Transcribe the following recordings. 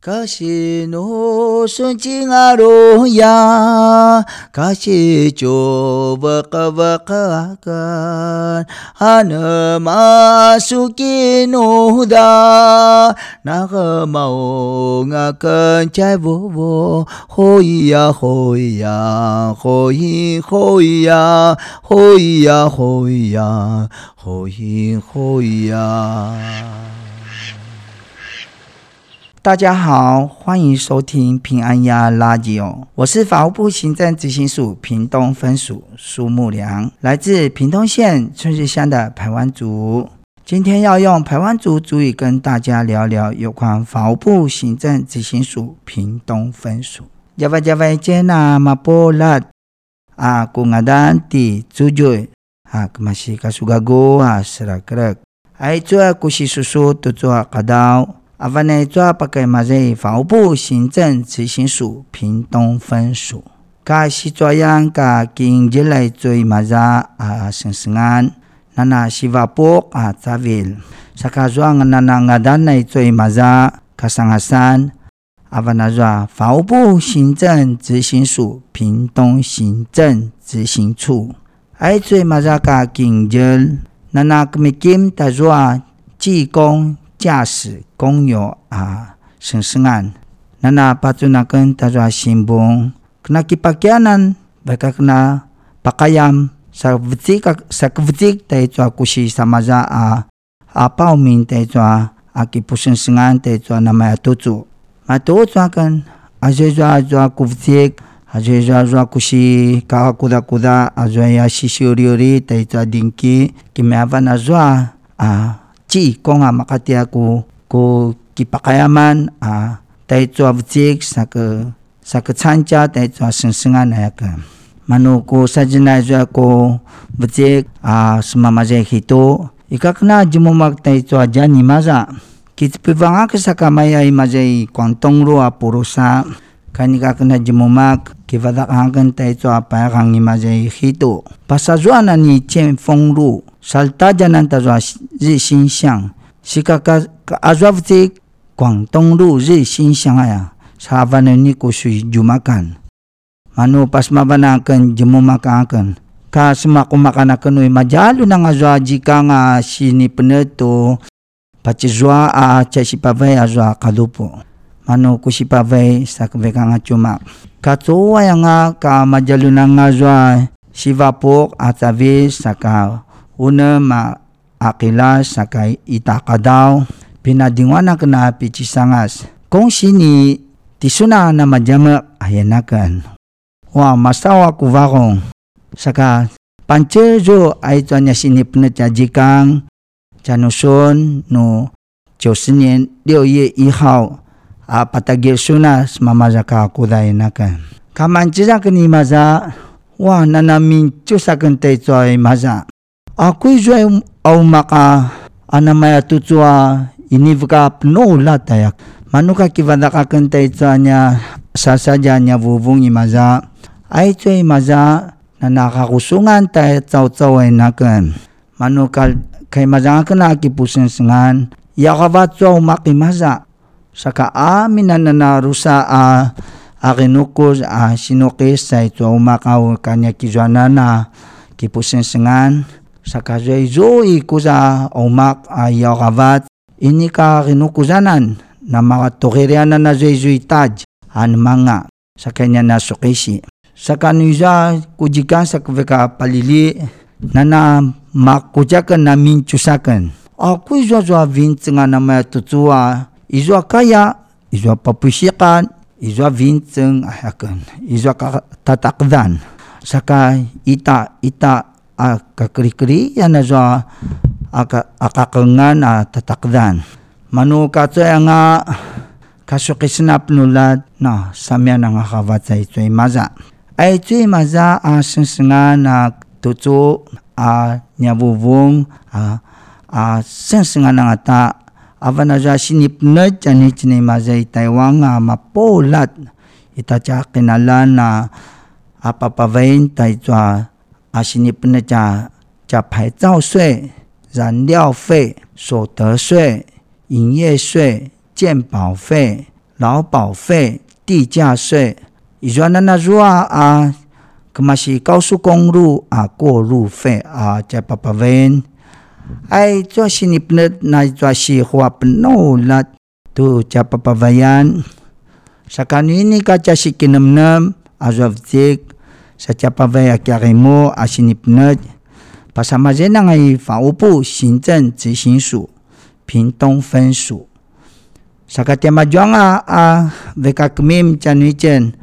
卡西诺，圣金阿罗亚卡西就哇卡哇卡阿 ruh ya, 吉奴达，那个 cuh vaka vaka 咿呀 kan anemah suki 伊呀大家好，欢迎收听平安鸭垃圾哦，我是法务部行政执行署屏东分署苏木良，来自屏东县春日乡的排湾族。今天要用排湾族主语跟大家聊聊有关法务部行政执行署屏东分署。阿凡内抓八个嘛瑞，法务部行政执行署屏东分署。噶是抓样噶今日来追马扎啊，省省安，那那是瓦波啊，扎维。萨卡抓个那那阿丹来追马扎，卡上阿三。阿凡那抓法务部行政执行署屏东行政执行处。爱追马扎噶今日，那那个咪金大抓济公。执行署屏东行政执行处，爱做嘛在噶今日，那那个咪金他说技工。驾驶公有啊省市案，nana patunakan tajwa simbong kena kipakyanan mereka kena pakayam sa vutik sa vutik tai chwa kusi samaza a a paumin tai chwa a ki pusen singan tai chwa nama tutu ma to chwa kan a je chwa chwa kuvutik a je chwa chwa kusi ka kuda kuda a chwa ya shishuri uri tai chwa dinki ki me avana chwa a ci ko nga makati aku ko kipakayaman a tai chua vjik sa ke sa ke chancha tai chua sengsenga na ka manu ko sajina jua ko vjik a semama je hito. Ikakna jumumak tai chua jani maza. Kit pivanga ke sakamaya imajai kwantong ro apurusa kanika kena jemumak kivadak hangkan tai chua pa gang imajai hito. Pasajua na ni chen fong ru salta janan ta zwa ri xin xiang sika ka azwa vti kwang tong lu ri xin xiang ya sa van ni jumakan. Manu pas mabana kan jemu makakan ka sema ku makana kenui majalu nang azwa jika nga sini peneto pachi zwa a cha si pavai azwa kalupo manu ku si pavai sa ka nga cuma. Ka tsowa yang ka majalu nang azwa sivapok atavi saka una maakila sakay itakadaw pinadingwana kana pichisangas kung sini tisuna na majama ayanakan wa masawa kuwakong saka pancejo aitanya sini penajikang canusun no Josenin Liu Ye I Hao a patagir sunas mamazaka kudai nakan kaman cizak ni maza wa nanamin min cusakan ay maza. Akui jua au maka anamaya tutuwa inivka pno latayak. Manuka kivadakakan taitanya sasaja nya vuvung imaza. Ai jua imaza na nakakusungan tayo e tsaw-tsaway nakan. Manukal kay mazangakan na akipusin sengan. Yakabat jua umakimaza. Saka amin na narusa a akinukos a sinukis sa ito umakaw kanya kijuanana kipusin sengan saka zoi kuza omak ayakavat ini ka kinukuzanan na mga tukirianan na zoi taj an mga sa kanya na sukisi. Sa kanuza kujikan sa kveka palili na na makujakan na minchusakan. Ako izwa zwa vint nga na may tutua izwa kaya izwa papusikan izwa vint ayakan izwa tatakdan saka ita ita a kakri-kri yan na sa akakangan a tatakdan. Manu katsoy nga kasukisnap nulad na samya na nga kavat sa ito'y maza. Ay ito'y maza a sensenga na tutso a nyabubong a a sensenga na nga ta ava na ja sinipnat yan itinay maza itaiwang nga mapolat ita cha kinalan na apapavain tayo 啊是你不能加加牌照税燃料费所得税营业税鉴保费劳保费地价税。伊说那那如何啊可嘛是高速公路啊过路费啊加八八万哎做事你不能那一做事 who i 那都加八八万呀啥卡尼你给我加些给你们呢啊说这个 cha pavaya kyarimo asinipnet pasamazen na ngai 法务部行政执行署屏东分署 sa katyama juanga a vekakmim chanuichen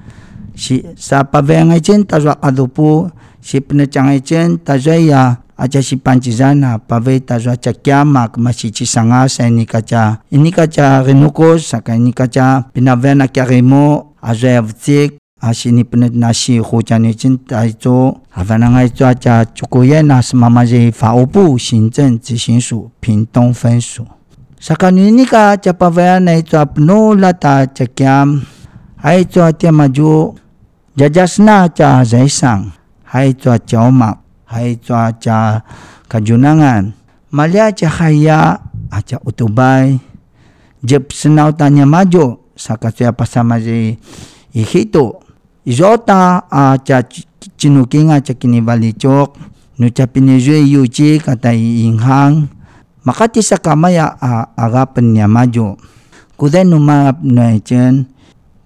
si sa pavaya ngai chen tazwa adupu si pne changai chen tazaya aja si pancizana paveta zwa cha kiama kmasi chi sanga sa ini kacha ini kacha renuko saka ini kacha pinavena kya remo aja vtik asini penet nasi hujani cinta itu avana ngai zwa cha chukuye na smama je fa upu 行政执行署屏东分署 saka ini ka cha pavena itu apno lata cha kiam ai zwa tia maju jajasna cha zaisang hai zwa chaumak hai chua cha kajunangan malia cha haya acha utubay jep senau tanya maju saka saya pasama je ihito izota chinukinga cha nu cha pinijue yuchi kata inghang makati sa kamaya a agapan niya maju. Kuden numap na chen.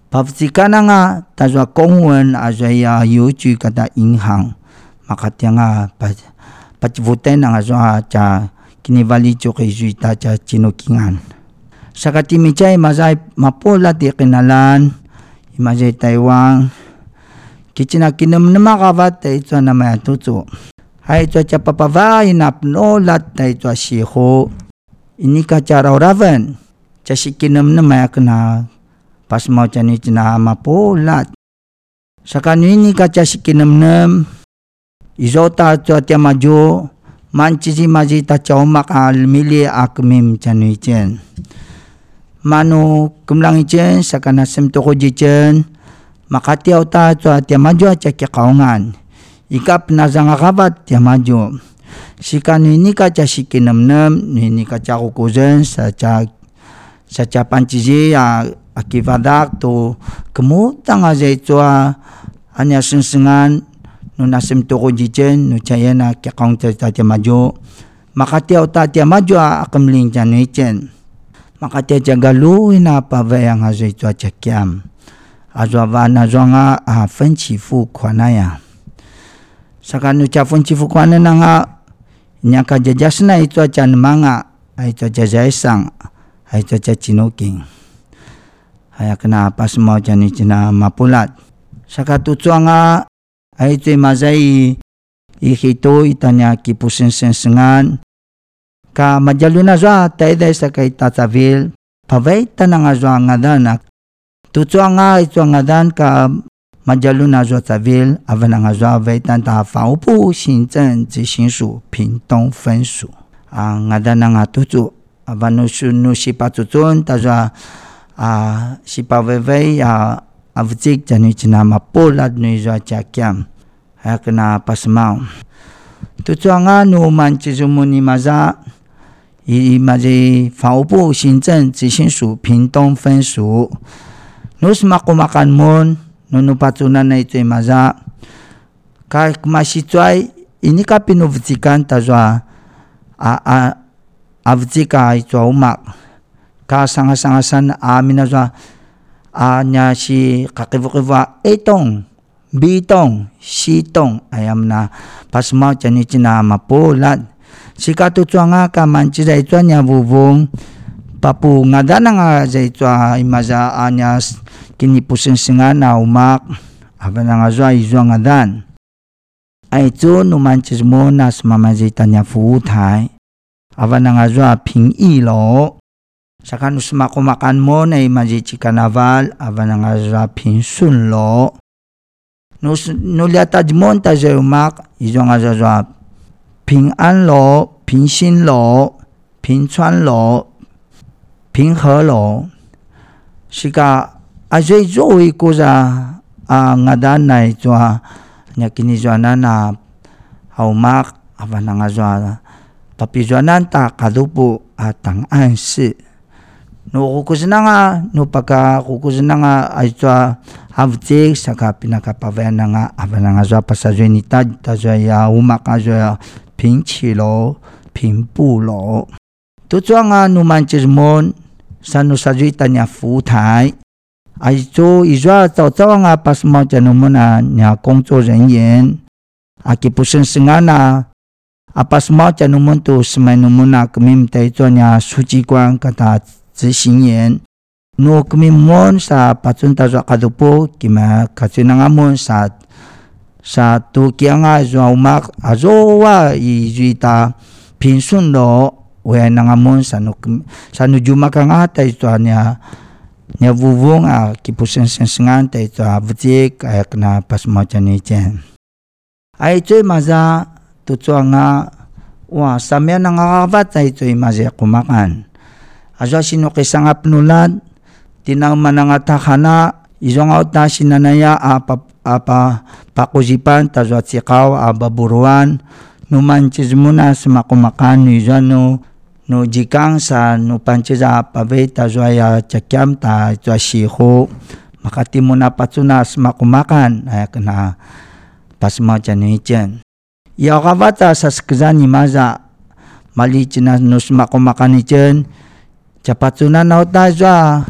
Pavsikana nga tazwa kongwen azaya yuchi kata inghang makatianga pachvuten ang azwa cha kinivali cho kay juita cha chinukingan. Sa katimichay mazay mapula di kinalan, imazay Taiwan, kichina kinam na makabat tay ito na may atuto. Hay ito cha papavay na pnolat tay ito siho, ini ka cha rauravan, cha si kinam na may akna, pas mau cha ni china mapulat. Sa kanini ka cha si kinam nam, izota cho tia maju manchi ji maji ta chau makal mili akmim chanui chen. Manu kumlang chen sakana sem to ko ji chen makati ta cho tia maju cha ki kaungan. Ikap na zanga kabat tia maju sikan ini ka cha sikinam nam ini ka cha ko zen sa cha sa cha panchi ji ya akivadak to kemu tanga zai chua anya sensengan nu nasim to ko jichen nu chayana kya kaung ta ta maju makatia ta tia maju chen makatia jaga lu ina pa ve yang ha zai chwa chakyam azwa va na zonga a fen chi fu kwana ya saka nu cha fen chi fu kwana na nga nya ka jajasna itu chan manga ai to jajai sang ai to cha chinoking haya kena pas mau jani cina mapulat saka tu nga ay ito'y mazay ihito itanya kipusin sensengan ka majalu na zwa tayo sa kay tatavil pavay tanang azwa Tutuanga ituanga dan ka majalu na zotavil avana nga zavai tanta faupu sinzen tsisin su pin tong fen su anga dananga tutu avanu sunu sipa tutun taza a sipa vevei a avzik janu tsinama pola duni zwa jakiam ha kina pasmaum tutuanga nuu man tsin sunu ni maza i maji faupu sinzen tsisin su pin tong fen su nus makumakan mon nunu patunan na ito maza. Ka masitway ini ka pinuvtikan tazwa a a avtika ito umak. Ka sanga-sangasan amin na a nya si kakivukiva etong bitong sitong ayam na pasmao chani china mapulat sika tu chua nga ka manchi papu nga dana nga zai chua imaza anya kini pusin singa na umak aba na nga zua izua nga dan. Ai chu nu manchi mo na smama zai tanya fu thai aba na nga zua ping i lo. Saka nu smako makan mo na imaji chikanaval aba na nga zua ping sun lo. Nus nuliata jmon ta umak izong aza zwa ping an lo, ping lo, ping lo, ping he lo. Sika azoi zoi kuza a ngadan nai zwa nyakini zwa na haumak avana nga zwa papi zwa nan ta kadupu a tang an si. no kukus na nga no pagka kukus na nga ay sa havjek saka pinakapawayan na nga aba na nga zwa pasajwe ni ta ta zwa ya umak nga zwa pinchi lo pinpu lo tu zwa nga no manchis mon sanu saju tanya fu tai ai zo i zua to to nga pas mau janu mona nya kong zo ren yen. A ki pusen sengana apa semua janu mon tu semai numuna kemim tai zo nya suci ka kata zi xin yen. No kemim mon sa patun ta zua kadupo kima nga mon sa sa tu kianga zua umak zo wa i ta pinsun lo we na nga mon sa no juma ka nga ta zwa nya nya vuvung a kipusen sensengan ta zwa vjek ay kna pas mo chani chen. Ai choi maza tu nga wa samya na nga ba ta choi maza kumakan. Azo sino kisanga penulat, tinang mananga takana, izong out na sinanaya apa, apa pakuzipan, tazo at sikaw, ababuruan, numanchiz muna sa makumakan, no jikang sa no panchiza pave, tazo ay chakyam, ta ito siho, makati muna patsuna sa makumakan, ay kana pasma dyan ichen. Yakavata sa skizani maza, mali china no sa makumakan ichen, Capatuna na ta jwa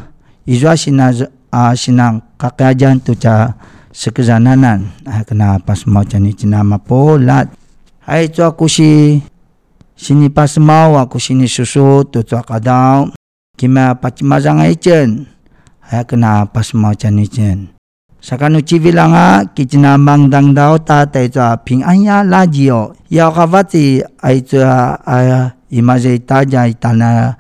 izwa sina a sinang kakajan tu cha sekezananan a kena pas mau chani cina mapolat hai tu aku si 心里八十毛啊恭喜你叔叔都做好到给你们把鸡毛让爱情还要跟他八十毛钱一斤啥个路基费让啊给你拿盲蛋刀他带着平安夜垃圾哦要害怕的爱着啊哎呀你们在大家一旦呢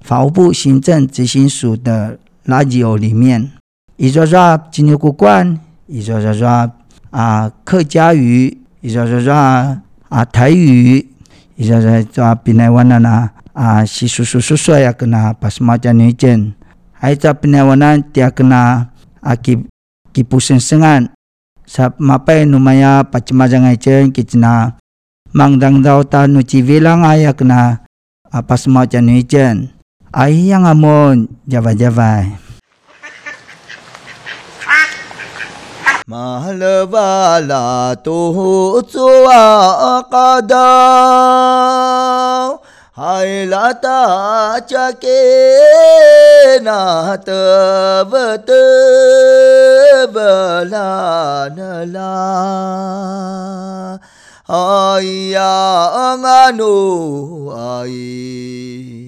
防护部行政执行署的垃圾哦里面一座 rap 金牛骨罐一座 rap 啊客家语一座 rap 啊台语 iza za ta pinaiwana na a si susu susu ya kena pas macan ijen hai ta pinaiwana tia kena aki kipusen sengan Sa mapai numaya pacemajang ijen kicina mangdang dau ta nu civilang aya kena a apa semacam cen. ai yang amon java java Mahalvalatuhu utsuwa aqada Haylata chakena tavatevalanala Ayya nganu ayya